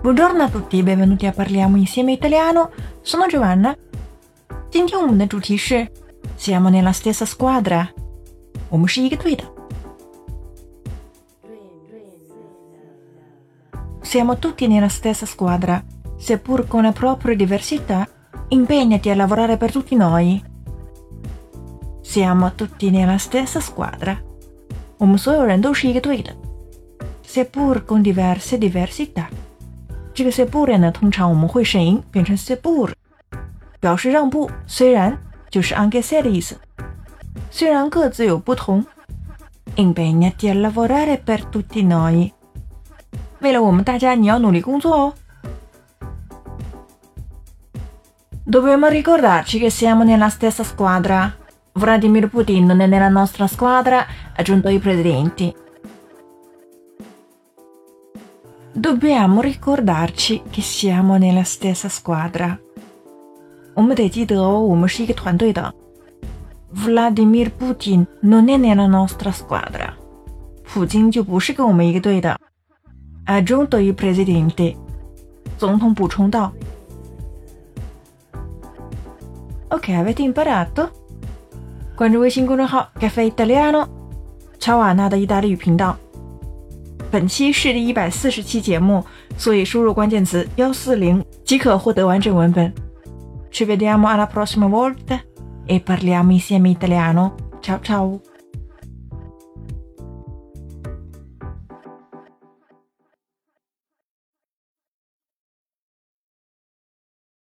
Buongiorno a tutti, benvenuti a Parliamo insieme italiano. Sono Giovanna. 今天我们的主题是 Siamo nella stessa squadra. 我们是一个队的。Siamo tutti nella stessa squadra, seppur con le proprie diversità. Impegnati a lavorare per tutti noi. Siamo tutti nella stessa squadra. 我们所有人都是一个队的。 Seppur con diverse diversità. 这个 seppur 呢，通常我们会省音变成 seppur，表示让步。虽然就是 anche se 的意思。虽然各自有不同，impegnati a lavorare per tutti noi。为了我们大家，你要努力工作哦。Dobbiamo ricordarci che siamo nella stessa squadra. Vladimir Putin non è nella nostra squadra, ha aggiunto i presidenti. Dobbiamo ricordarci che siamo nella stessa squadra. 我们得记得哦，我们是一个团队的。Vladimir Putin non è nella nostra squadra. 普京就不是跟我们一个队的。Ha aggiunto il presidente. 总统补充道。Ok, avete imparato? 关注微信公众号 Cafe Italiano，乔瓦纳的意大利语频道。 本期是第一百四十期节目，所以输入关键词幺四零即可获得完整文本。Ci vediamo alla prossima volta e parliamo insieme italiano. Ciao ciao!